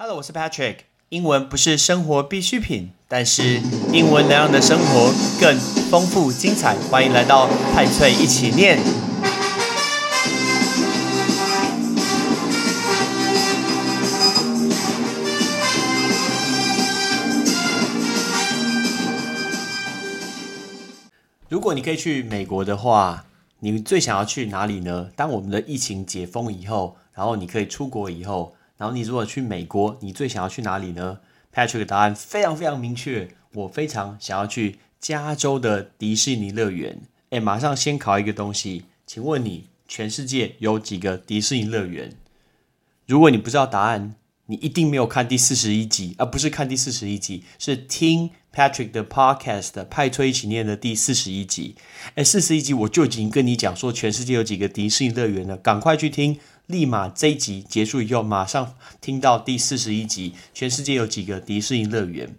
Hello，我是 Patrick。英文不是生活必需品，但是英文能让你的生活更丰富精彩。欢迎来到派翠一起念。如果你可以去美国的话，你最想要去哪里呢？当我们的疫情解封以后，然后你可以出国以后，然后你如果去美国，你最想要去哪里呢？Patrick 的答案非常非常明确，我非常想要去加州的迪士尼乐园。哎，马上先考一个东西，请问你全世界有几个迪士尼乐园？如果你不知道答案，你一定没有看第四十一集，而不是看第四十一集，是听 Patrick 的 Podcast 派推一起念的第四十一集。哎，四十一集我就已经跟你讲说全世界有几个迪士尼乐园了，赶快去听，立马这一集结束以后，马上听到第四十一集，全世界有几个迪士尼乐园。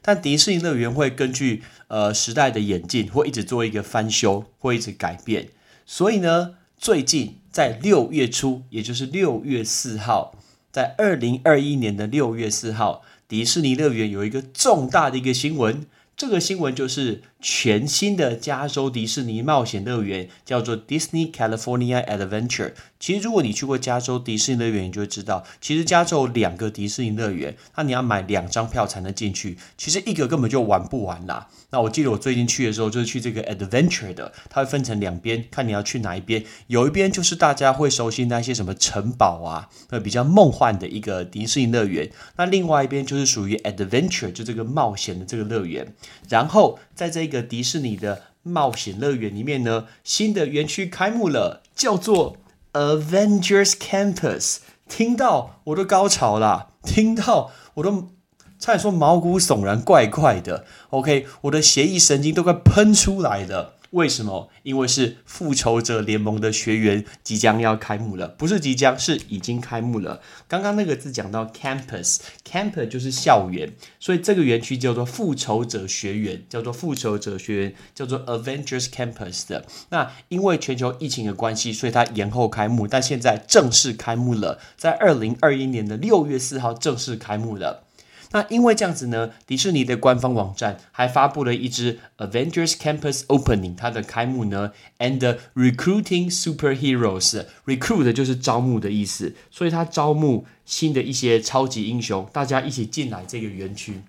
但迪士尼乐园会根据呃时代的演进，会一直做一个翻修，会一直改变。所以呢，最近在六月初，也就是六月四号。在二零二一年的六月四号，迪士尼乐园有一个重大的一个新闻。这个新闻就是全新的加州迪士尼冒险乐园，叫做 Disney California Adventure。其实，如果你去过加州迪士尼乐园，你就会知道，其实加州有两个迪士尼乐园，那你要买两张票才能进去。其实一个根本就玩不完啦。那我记得我最近去的时候，就是去这个 Adventure 的，它会分成两边，看你要去哪一边。有一边就是大家会熟悉那些什么城堡啊，呃，比较梦幻的一个迪士尼乐园。那另外一边就是属于 Adventure，就这个冒险的这个乐园。然后在这个迪士尼的冒险乐园里面呢，新的园区开幕了，叫做 Avengers Campus。听到我都高潮啦，听到我都差点说毛骨悚然，怪怪的。OK，我的邪异神经都快喷出来了。为什么？因为是复仇者联盟的学员即将要开幕了，不是即将，是已经开幕了。刚刚那个字讲到 campus，campus 就是校园，所以这个园区叫做复仇者学园，叫做复仇者学员，叫做 Avengers Campus 的。那因为全球疫情的关系，所以它延后开幕，但现在正式开幕了，在二零二一年的六月四号正式开幕了。那因为这样子呢，迪士尼的官方网站还发布了一支 Avengers Campus Opening，它的开幕呢，and recruiting superheroes。recruit 就是招募的意思，所以它招募新的一些超级英雄，大家一起进来这个园区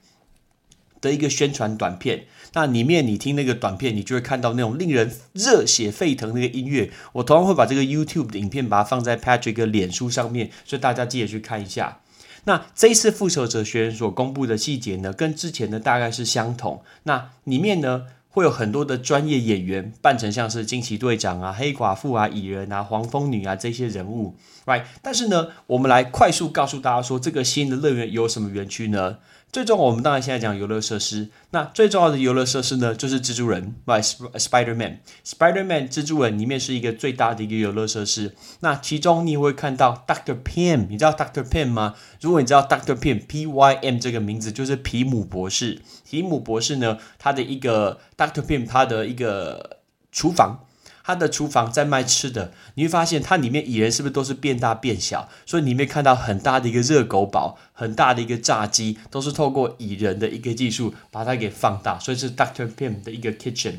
的一个宣传短片。那里面你听那个短片，你就会看到那种令人热血沸腾那个音乐。我同样会把这个 YouTube 的影片把它放在 Patrick 的脸书上面，所以大家记得去看一下。那这一次复仇者学院所公布的细节呢，跟之前的大概是相同。那里面呢，会有很多的专业演员扮成像是惊奇队长啊、黑寡妇啊、蚁人啊、黄蜂女啊这些人物，right？但是呢，我们来快速告诉大家说，这个新的乐园有什么园区呢？最重要，我们当然现在讲游乐设施。那最重要的游乐设施呢，就是蜘蛛人，Spider Man。Spider Man 蜘蛛人里面是一个最大的一个游乐设施。那其中你会看到 Doctor Pym，你知道 Doctor Pym 吗？如果你知道 Doctor Pym，P Y M 这个名字就是皮姆博士。皮姆博士呢，他的一个 Doctor Pym，他的一个厨房。他的厨房在卖吃的，你会发现它里面蚁人是不是都是变大变小？所以里面看到很大的一个热狗堡，很大的一个炸鸡，都是透过蚁人的一个技术把它给放大，所以是 Doctor Pym 的一个 kitchen。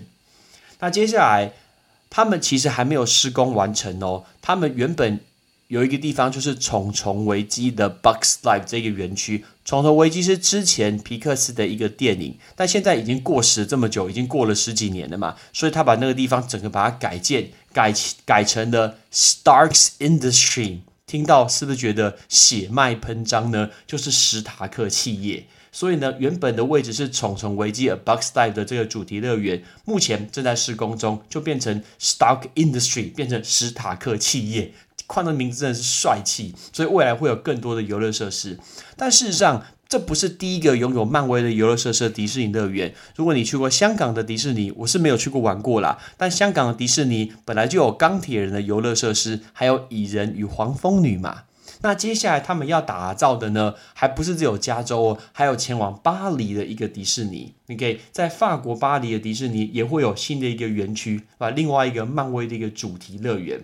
那接下来他们其实还没有施工完成哦，他们原本。有一个地方就是《虫虫危机》的 Bugs Life 这个园区，《虫虫危机》是之前皮克斯的一个电影，但现在已经过时这么久，已经过了十几年了嘛，所以他把那个地方整个把它改建，改改成了 Starks Industry。听到是不是觉得血脉喷张呢？就是史塔克企业。所以呢，原本的位置是《虫虫危机》Bugs Life 的这个主题乐园，目前正在施工中，就变成 Stark Industry，变成史塔克企业。换的名字真的是帅气，所以未来会有更多的游乐设施。但事实上，这不是第一个拥有漫威的游乐设施——迪士尼乐园。如果你去过香港的迪士尼，我是没有去过玩过啦。但香港的迪士尼本来就有钢铁人的游乐设施，还有蚁人与黄蜂女嘛。那接下来他们要打造的呢，还不是只有加州哦，还有前往巴黎的一个迪士尼。OK，在法国巴黎的迪士尼也会有新的一个园区，把，另外一个漫威的一个主题乐园。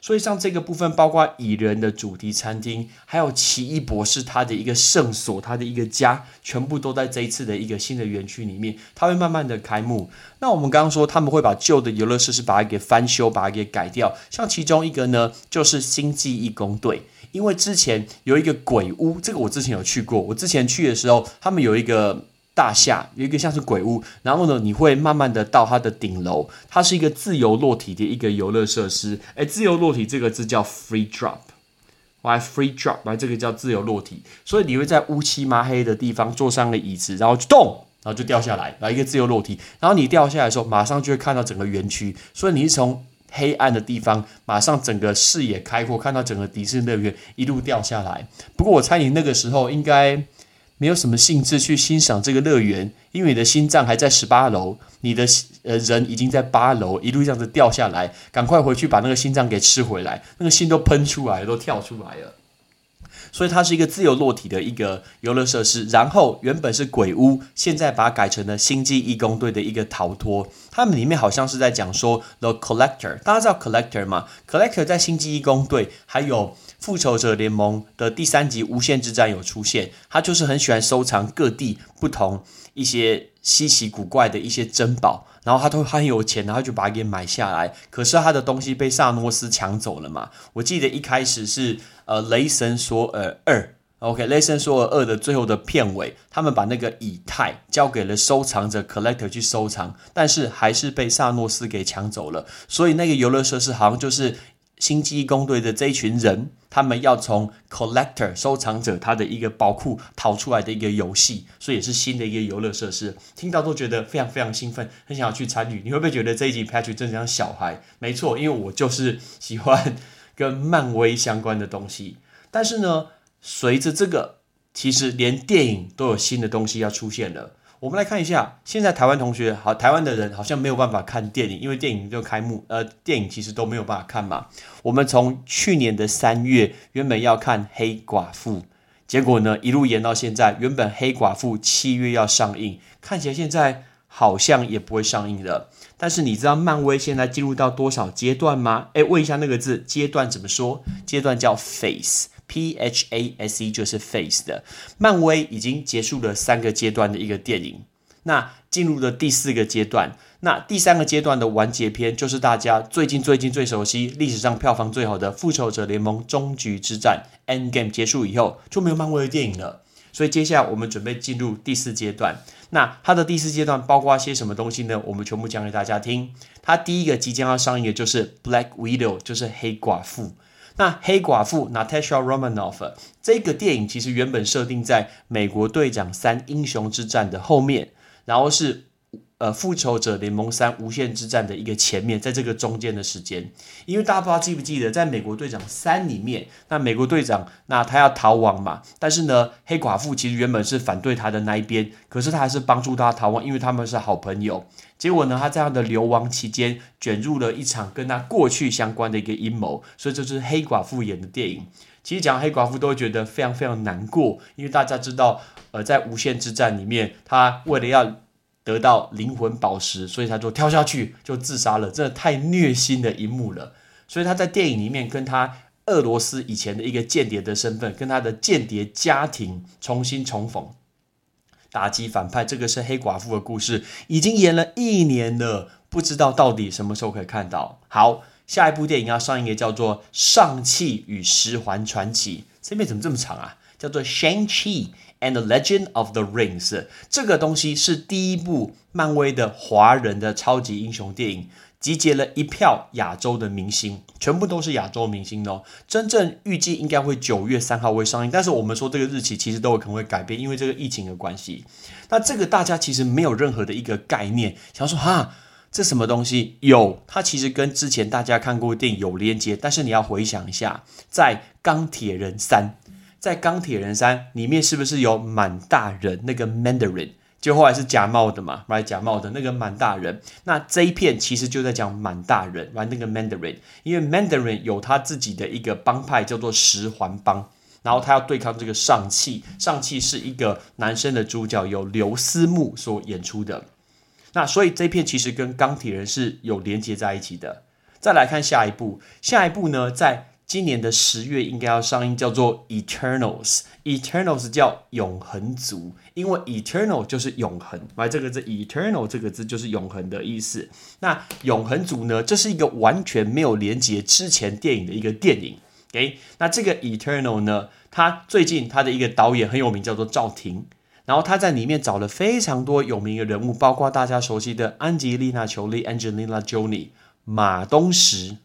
所以像这个部分，包括蚁人的主题餐厅，还有奇异博士他的一个圣所，他的一个家，全部都在这一次的一个新的园区里面，它会慢慢的开幕。那我们刚刚说他们会把旧的游乐设施把它给翻修，把它给改掉。像其中一个呢，就是星际义工队，因为之前有一个鬼屋，这个我之前有去过，我之前去的时候，他们有一个。大厦有一个像是鬼屋，然后呢，你会慢慢的到它的顶楼，它是一个自由落体的一个游乐设施。哎，自由落体这个字叫 free drop，why free drop？来，这个叫自由落体，所以你会在乌漆麻黑的地方坐上了椅子，然后就动，然后就掉下来，来一个自由落体。然后你掉下来的时候，马上就会看到整个园区，所以你是从黑暗的地方，马上整个视野开阔，看到整个迪士尼乐园一路掉下来。不过我猜你那个时候应该。没有什么兴致去欣赏这个乐园，因为你的心脏还在十八楼，你的呃人已经在八楼，一路这样子掉下来，赶快回去把那个心脏给吃回来，那个心都喷出来，都跳出来了。所以它是一个自由落体的一个游乐设施，然后原本是鬼屋，现在把它改成了星际义工队的一个逃脱。他们里面好像是在讲说 The Collector，大家知道 Collector 吗？Collector 在星际义工队还有。复仇者联盟的第三集无限之战有出现，他就是很喜欢收藏各地不同一些稀奇古怪的一些珍宝，然后他都很有钱，然后就把它给买下来。可是他的东西被萨诺斯抢走了嘛？我记得一开始是呃雷神索尔二，OK，雷神索尔二的最后的片尾，他们把那个以太交给了收藏者 Collector 去收藏，但是还是被萨诺斯给抢走了。所以那个游乐设施好像就是。星际工队的这一群人，他们要从 collector 收藏者他的一个宝库逃出来的一个游戏，所以也是新的一个游乐设施。听到都觉得非常非常兴奋，很想要去参与。你会不会觉得这一集 Patch 真像小孩？没错，因为我就是喜欢跟漫威相关的东西。但是呢，随着这个，其实连电影都有新的东西要出现了。我们来看一下，现在台湾同学好，台湾的人好像没有办法看电影，因为电影就开幕，呃，电影其实都没有办法看嘛。我们从去年的三月原本要看黑寡妇，结果呢一路延到现在，原本黑寡妇七月要上映，看起来现在好像也不会上映了。但是你知道漫威现在进入到多少阶段吗？诶，问一下那个字，阶段怎么说？阶段叫 Phase。P H A S E 就是 Face 的，漫威已经结束了三个阶段的一个电影，那进入了第四个阶段，那第三个阶段的完结篇就是大家最近最近最熟悉、历史上票房最好的《复仇者联盟：终局之战》（End Game） 结束以后就没有漫威的电影了，所以接下来我们准备进入第四阶段。那它的第四阶段包括些什么东西呢？我们全部讲给大家听。它第一个即将要上映的就是《Black Widow》，就是黑寡妇。那黑寡妇 Natasha Romanoff 这个电影其实原本设定在美国队长三英雄之战的后面，然后是呃复仇者联盟三无限之战的一个前面，在这个中间的时间，因为大家不知道记不记得，在美国队长三里面，那美国队长那他要逃亡嘛，但是呢黑寡妇其实原本是反对他的那一边，可是他还是帮助他逃亡，因为他们是好朋友。结果呢，他这样的流亡期间卷入了一场跟他过去相关的一个阴谋，所以这是黑寡妇演的电影。其实讲黑寡妇都觉得非常非常难过，因为大家知道，呃，在无限之战里面，他为了要得到灵魂宝石，所以他就跳下去就自杀了，真的太虐心的一幕了。所以他在电影里面跟他俄罗斯以前的一个间谍的身份，跟他的间谍家庭重新重逢。打击反派，这个是黑寡妇的故事，已经演了一年了，不知道到底什么时候可以看到。好，下一部电影要上映的叫做《上汽与十环传奇》，这边怎么这么长啊？叫做《Shang-Chi and the Legend of the Rings》，这个东西是第一部漫威的华人的超级英雄电影。集结了一票亚洲的明星，全部都是亚洲明星哦。真正预计应该会九月三号会上映，但是我们说这个日期其实都有可能会改变，因为这个疫情的关系。那这个大家其实没有任何的一个概念，想说哈，这什么东西？有，它其实跟之前大家看过的电影有连接，但是你要回想一下，在《钢铁人三》在《钢铁人三》里面是不是有满大人那个 Mandarin？就后来是假冒的嘛，来假冒的那个满大人。那这一片其实就在讲满大人，来那个 Mandarin，因为 Mandarin 有他自己的一个帮派叫做十环帮，然后他要对抗这个上汽。上汽是一个男生的主角，由刘思慕所演出的。那所以这片其实跟钢铁人是有连接在一起的。再来看下一部，下一部呢，在今年的十月应该要上映，叫做《Eternals》。Eternals 叫永恒族，因为 Eternal 就是永恒，来这个字 Eternal 这个字就是永恒的意思。那永恒族呢，这是一个完全没有连接之前电影的一个电影。OK，那这个 Eternal 呢，他最近他的一个导演很有名，叫做赵婷。然后他在里面找了非常多有名的人物，包括大家熟悉的安吉丽娜·裘丽 （Angelina Jolie）、马东石，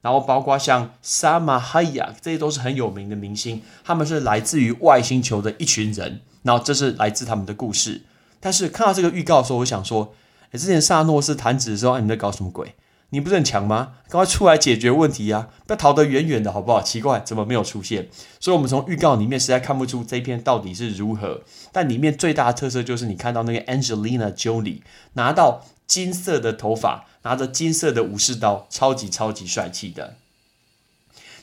然后包括像 Sama Hayek，这些都是很有名的明星。他们是来自于外星球的一群人，然后这是来自他们的故事。但是看到这个预告的时候，我想说，哎，之前萨诺斯弹指的时候，你在搞什么鬼？你不是很强吗？赶快出来解决问题啊！不要逃得远远的，好不好？奇怪，怎么没有出现？所以，我们从预告里面实在看不出这一篇到底是如何。但里面最大的特色就是，你看到那个 Angelina Jolie 拿到金色的头发，拿着金色的武士刀，超级超级帅气的。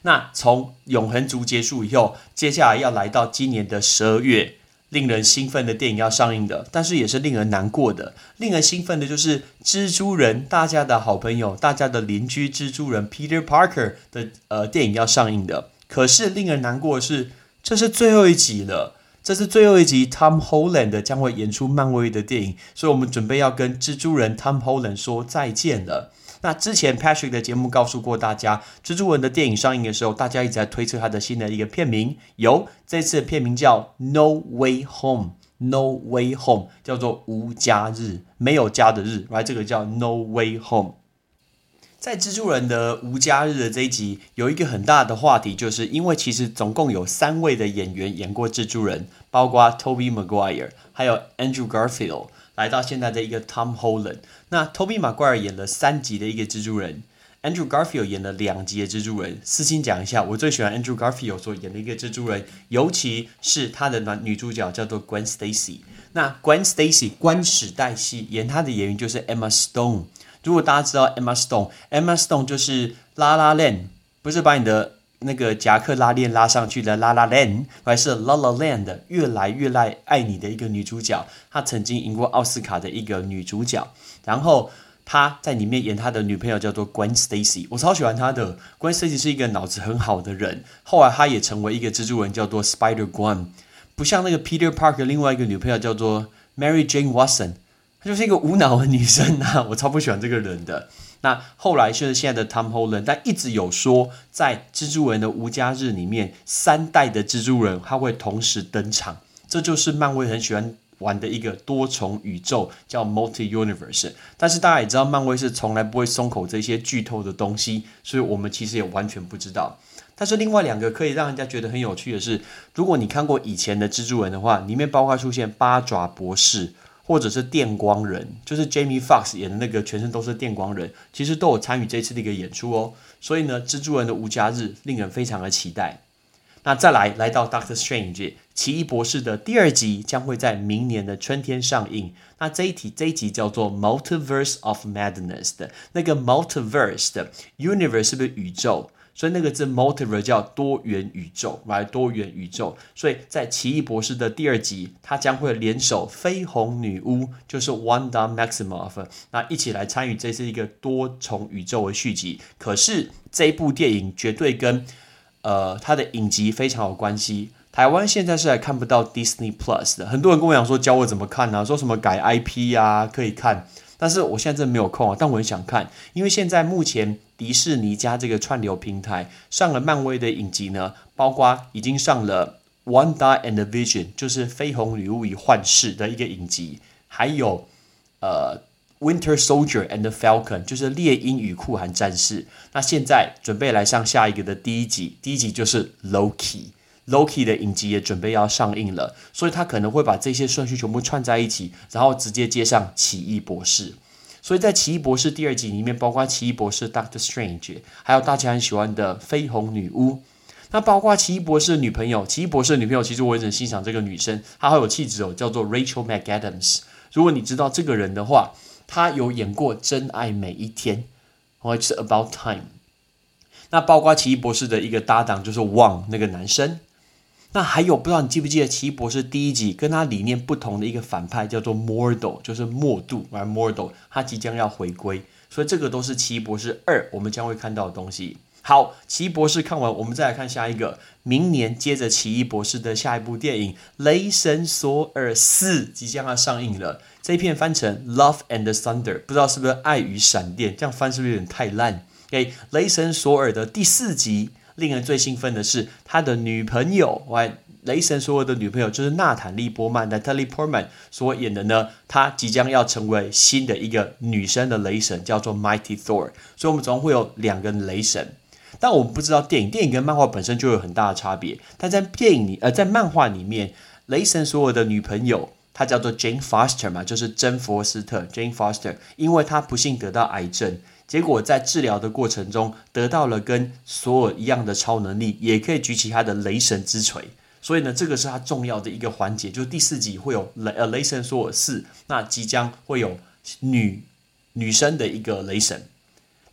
那从永恒族结束以后，接下来要来到今年的十二月。令人兴奋的电影要上映的，但是也是令人难过的。令人兴奋的就是蜘蛛人，大家的好朋友，大家的邻居，蜘蛛人 Peter Parker 的呃电影要上映的。可是令人难过的是，这是最后一集了，这是最后一集 Tom Holland 将会演出漫威的电影，所以我们准备要跟蜘蛛人 Tom Holland 说再见了。那之前 Patrick 的节目告诉过大家，蜘蛛人的电影上映的时候，大家一直在推测他的新的一个片名。有这次的片名叫 No Way Home，No Way Home 叫做无家日，没有家的日，来这个叫 No Way Home。在蜘蛛人的无家日的这一集，有一个很大的话题，就是因为其实总共有三位的演员演过蜘蛛人，包括 Toby Maguire，还有 Andrew Garfield。来到现在的一个 Tom Holland，那 Toby Maguire 演了三集的一个蜘蛛人，Andrew Garfield 演了两集的蜘蛛人。私心讲一下，我最喜欢 Andrew Garfield 所演的一个蜘蛛人，尤其是他的男女主角叫做 Gwen Stacy。那 Gwen Stacy 关史黛西演她的演员就是 Emma Stone。如果大家知道 Emma Stone，Emma Stone 就是《La La Land》，不是把你的。那个夹克拉链拉上去的拉拉链，还是 La La Land 越来越爱爱你的一个女主角，她曾经赢过奥斯卡的一个女主角。然后她在里面演她的女朋友叫做 Gwen Stacy，我超喜欢她的。Gwen Stacy 是一个脑子很好的人，后来她也成为一个蜘蛛人，叫做 Spider Gwen。不像那个 Peter Parker 另外一个女朋友叫做 Mary Jane Watson，她就是一个无脑的女生啊，我超不喜欢这个人的。那后来就是现在的 Tom Holland，但一直有说在蜘蛛人的无家日里面，三代的蜘蛛人他会同时登场，这就是漫威很喜欢玩的一个多重宇宙，叫 Multi Universe。但是大家也知道，漫威是从来不会松口这些剧透的东西，所以我们其实也完全不知道。但是另外两个可以让人家觉得很有趣的是，如果你看过以前的蜘蛛人的话，里面包括出现八爪博士。或者是电光人，就是 Jamie Fox 演的那个全身都是电光人，其实都有参与这次的一个演出哦。所以呢，蜘蛛人的无家日令人非常的期待。那再来来到 Doctor Strange 奇异博士的第二集将会在明年的春天上映。那这一题这一集叫做 Multiverse of Madness 的那个 Multiverse 的 Universe 是不是宇宙？所以那个字 multiverse 叫多元宇宙，来多元宇宙。所以在奇异博士的第二集，他将会联手绯红女巫，就是 Wanda Maximoff，那一起来参与这是一个多重宇宙的续集。可是这一部电影绝对跟呃他的影集非常有关系。台湾现在是还看不到 Disney Plus 的，很多人跟我讲说教我怎么看呢？说什么改 IP 呀可以看，但是我现在真的没有空啊。但我很想看，因为现在目前。迪士尼加这个串流平台上了漫威的影集呢，包括已经上了《Wanda and the Vision》，就是绯红女巫与幻视的一个影集，还有呃《Winter Soldier and Falcon》，就是猎鹰与酷寒战士。那现在准备来上下一个的第一集，第一集就是 Loki Loki 的影集也准备要上映了，所以他可能会把这些顺序全部串在一起，然后直接接上奇异博士。所以在《奇异博士》第二集里面，包括奇异博士 Doctor Strange，还有大家很喜欢的绯红女巫，那包括奇异博士的女朋友。奇异博士的女朋友其实我也很欣赏这个女生，她好有气质哦，叫做 Rachel McAdams。如果你知道这个人的话，她有演过《真爱每一天》，it's About Time。那包括奇异博士的一个搭档就是 Wang 那个男生。那还有不知道你记不记得奇异博士第一集跟他理念不同的一个反派叫做 Mordo，就是默度，而 Mordo 他即将要回归。所以这个都是奇异博士二我们将会看到的东西。好，奇异博士看完，我们再来看下一个。明年接着奇异博士的下一部电影《雷神索尔四》即将要上映了。这一片翻成《Love and Thunder》，不知道是不是爱与闪电？这样翻是不是有点太烂？给雷神索尔的第四集，令人最兴奋的是他的女朋友，哎，雷神所有的女朋友就是娜塔莉波曼 （Natalie Portman） 所演的呢。她即将要成为新的一个女生的雷神，叫做 Mighty Thor。所以，我们总会有两个雷神。但我们不知道电影，电影跟漫画本身就有很大的差别。但在电影里，呃，在漫画里面，雷神所有的女朋友，她叫做 Jane Foster 嘛，就是珍·佛斯特 Jane Foster，因为她不幸得到癌症，结果在治疗的过程中得到了跟索尔一样的超能力，也可以举起他的雷神之锤。所以呢，这个是他重要的一个环节，就是第四集会有雷呃雷神索尔四，那即将会有女女生的一个雷神。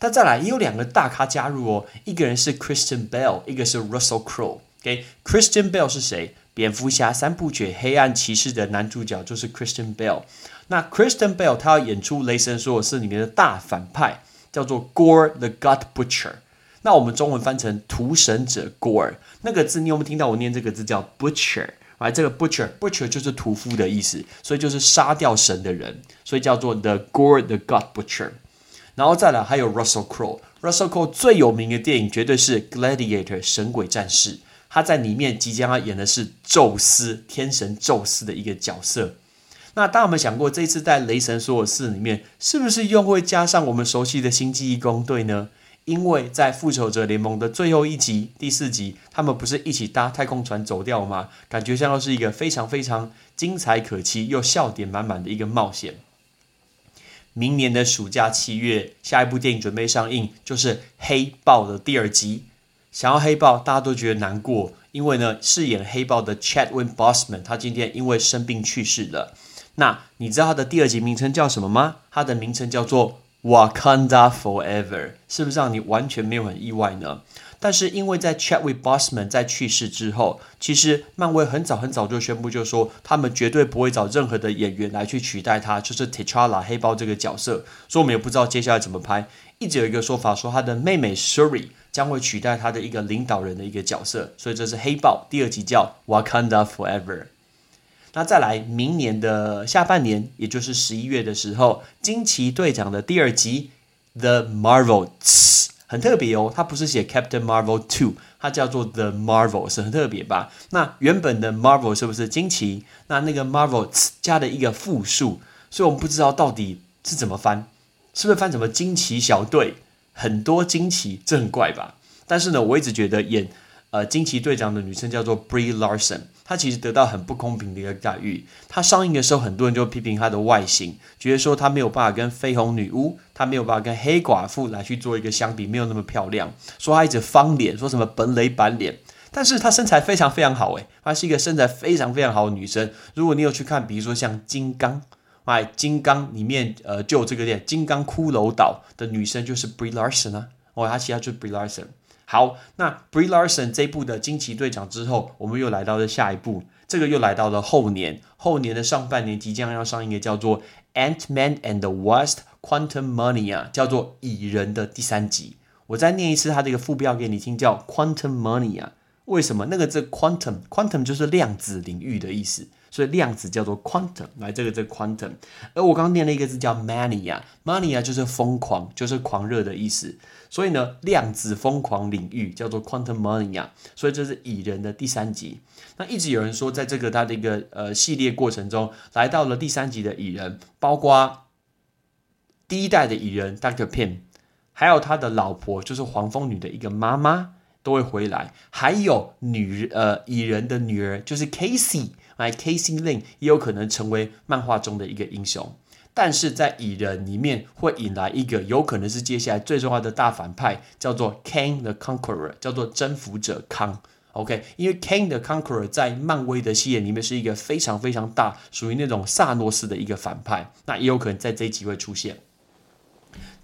那再来也有两个大咖加入哦，一个人是 Christian Bell，一个是 Russell Crowe。OK，Christian Bell 是谁？蝙蝠侠三部曲《黑暗骑士》的男主角就是 Christian Bell。那 Christian Bell 他要演出《雷神索尔四》里面的大反派，叫做 Gore the God Butcher。那我们中文翻成屠神者 Gore，那个字你有没有听到？我念这个字叫 Butcher，来，这个 Butcher，Butcher 就是屠夫的意思，所以就是杀掉神的人，所以叫做 The Gore the God Butcher。然后再来还有 Russell Crowe，Russell Crowe 最有名的电影绝对是 Gladiator 神鬼战士，他在里面即将要演的是宙斯天神宙斯的一个角色。那大家有没有想过，这次在雷神索尔四里面，是不是又会加上我们熟悉的星际义工队呢？因为在复仇者联盟的最后一集第四集，他们不是一起搭太空船走掉吗？感觉像是一个非常非常精彩可期又笑点满满的一个冒险。明年的暑假七月，下一部电影准备上映，就是《黑豹》的第二集。想要黑豹，大家都觉得难过，因为呢，饰演黑豹的 Chadwick Boseman 他今天因为生病去世了。那你知道他的第二集名称叫什么吗？他的名称叫做《Wakanda Forever》，是不是让你完全没有很意外呢？但是因为在 Chadwick Boseman 在去世之后，其实漫威很早很早就宣布，就说他们绝对不会找任何的演员来去取代他，就是 T'Challa 黑豹这个角色。所以我们也不知道接下来怎么拍。一直有一个说法说，他的妹妹 Shuri 将会取代他的一个领导人的一个角色。所以这是黑豹第二集叫 Wakanda Forever。那再来明年的下半年，也就是十一月的时候，惊奇队长的第二集 The Marvels。很特别哦，它不是写 Captain Marvel Two，它叫做 The Marvels，很特别吧？那原本的 Marvel 是不是惊奇？那那个 Marvels 加了一个复数，所以我们不知道到底是怎么翻，是不是翻什么惊奇小队？很多惊奇，这很怪吧？但是呢，我一直觉得演呃惊奇队长的女生叫做 Brie Larson。她其实得到很不公平的一个待遇。她上映的时候，很多人就批评她的外形，觉得说她没有办法跟绯红女巫，她没有办法跟黑寡妇来去做一个相比，没有那么漂亮。说她一直方脸，说什么本垒板脸。但是她身材非常非常好，诶，她是一个身材非常非常好的女生。如果你有去看，比如说像金刚，哎，金刚里面呃就这个店，金刚骷髅岛的女生就是 Brie Larson 啊，哦，她其他就是 Brie Larson。好，那 Brie Larson 这部的惊奇队长之后，我们又来到了下一部，这个又来到了后年，后年的上半年即将要上映的叫做 Ant-Man and the West Quantum Mania，叫做蚁人的第三集。我再念一次它这个副标给你听，叫 Quantum Mania。为什么？那个这 Quantum，Quantum 就是量子领域的意思。所以量子叫做 quantum，来这个这 quantum，而我刚刚念了一个字叫 mania，mania 就是疯狂，就是狂热的意思。所以呢，量子疯狂领域叫做 quantum mania。所以这是蚁人的第三集。那一直有人说，在这个他的一个呃系列过程中，来到了第三集的蚁人，包括第一代的蚁人 Doctor Pym，还有他的老婆就是黄蜂女的一个妈妈都会回来，还有女呃蚁人的女儿就是 Casey。来，Casey Lin 也有可能成为漫画中的一个英雄，但是在蚁人里面会引来一个有可能是接下来最重要的大反派，叫做 Kang the Conqueror，叫做征服者康。OK，因为 Kang the Conqueror 在漫威的系列里面是一个非常非常大，属于那种萨诺斯的一个反派，那也有可能在这一集会出现。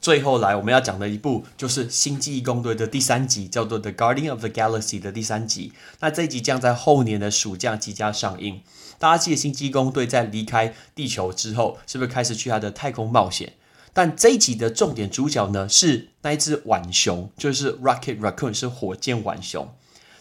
最后来我们要讲的一部就是《星际异攻队》的第三集，叫做《The Guardian of the Galaxy》的第三集。那这一集将在后年的暑假即将上映。大家记得《星际异攻队》在离开地球之后，是不是开始去他的太空冒险？但这一集的重点主角呢是那一只浣熊，就是 Rocket Raccoon，是火箭浣熊。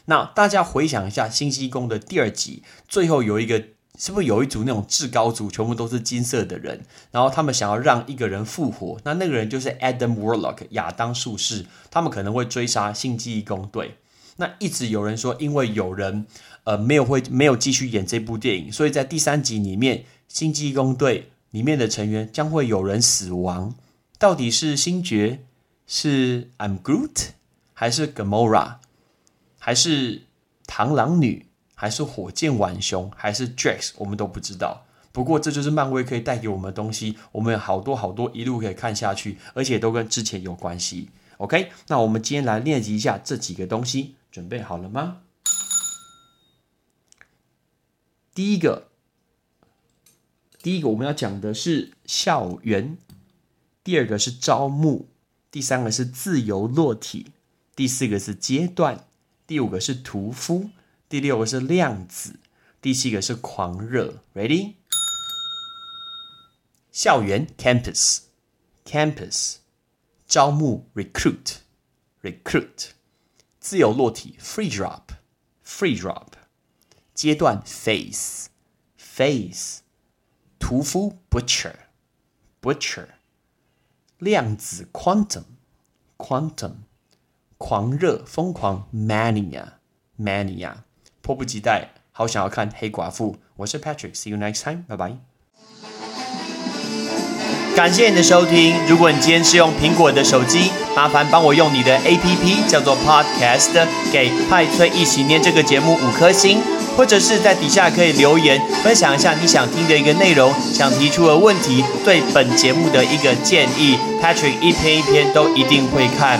那大家回想一下《星际宫》的第二集，最后有一个是不是有一组那种至高组，全部都是金色的人，然后他们想要让一个人复活，那那个人就是 Adam Warlock 亚当术士，他们可能会追杀星际义工队。那一直有人说，因为有人呃没有会没有继续演这部电影，所以在第三集里面，星际工队里面的成员将会有人死亡。到底是星爵，是 I'm Groot，还是 Gamora，还是螳螂女，还是火箭浣熊，还是 Drax，我们都不知道。不过这就是漫威可以带给我们的东西，我们有好多好多一路可以看下去，而且都跟之前有关系。OK，那我们今天来练习一下这几个东西。准备好了吗？第一个，第一个我们要讲的是校园，第二个是招募，第三个是自由落体，第四个是阶段，第五个是屠夫，第六个是量子，第七个是狂热。Ready？校园 （campus），campus，招募 （recruit），recruit。自由落体，free drop，free drop，阶段，phase，phase，屠夫，butcher，butcher，量子，quantum，quantum，狂热，疯狂，mania，mania，迫不及待，好想要看黑寡妇。我是 Patrick，see you next time，拜拜。感谢你的收听。如果你今天是用苹果的手机，麻烦帮我用你的 APP 叫做 Podcast，给派崔一起念这个节目五颗星，或者是在底下可以留言分享一下你想听的一个内容，想提出的问题，对本节目的一个建议。Patrick 一篇一篇都一定会看。